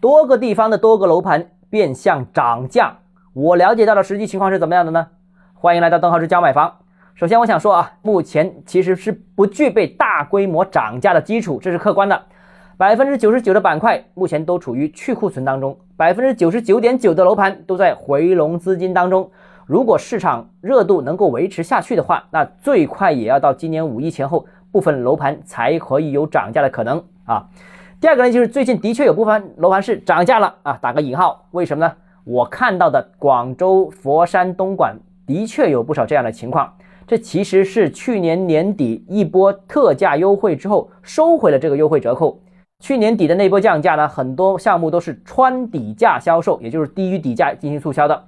多个地方的多个楼盘变相涨价。我了解到的实际情况是怎么样的呢？欢迎来到邓浩之教买房。首先，我想说啊，目前其实是不具备大规模涨价的基础，这是客观的。百分之九十九的板块目前都处于去库存当中，百分之九十九点九的楼盘都在回笼资金当中。如果市场热度能够维持下去的话，那最快也要到今年五一前后，部分楼盘才可以有涨价的可能啊。第二个呢，就是最近的确有部分楼盘是涨价了啊，打个引号，为什么呢？我看到的广州、佛山、东莞的确有不少这样的情况。这其实是去年年底一波特价优惠之后收回了这个优惠折扣。去年底的那波降价呢，很多项目都是穿底价销售，也就是低于底价进行促销的。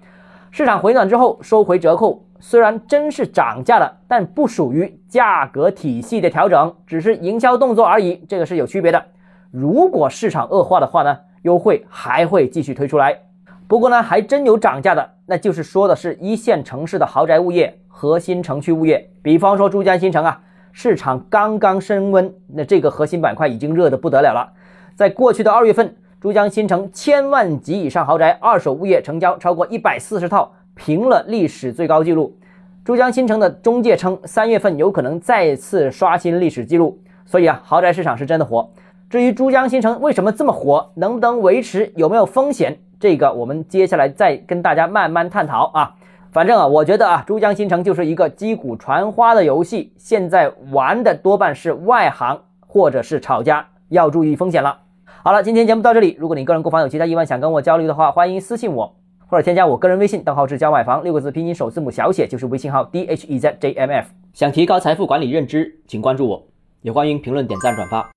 市场回暖之后收回折扣，虽然真是涨价了，但不属于价格体系的调整，只是营销动作而已，这个是有区别的。如果市场恶化的话呢，优惠还会继续推出来。不过呢，还真有涨价的，那就是说的是一线城市的豪宅物业、核心城区物业，比方说珠江新城啊，市场刚刚升温，那这个核心板块已经热得不得了了。在过去的二月份，珠江新城千万级以上豪宅二手物业成交超过一百四十套，平了历史最高纪录。珠江新城的中介称，三月份有可能再次刷新历史记录。所以啊，豪宅市场是真的火。至于珠江新城为什么这么火，能不能维持，有没有风险？这个我们接下来再跟大家慢慢探讨啊。反正啊，我觉得啊，珠江新城就是一个击鼓传花的游戏，现在玩的多半是外行或者是炒家，要注意风险了。好了，今天节目到这里。如果你个人购房有其他疑问想跟我交流的话，欢迎私信我或者添加我个人微信，账号是教买房六个字拼音首字母小写就是微信号 d h e z j m f。想提高财富管理认知，请关注我，也欢迎评论点赞转发。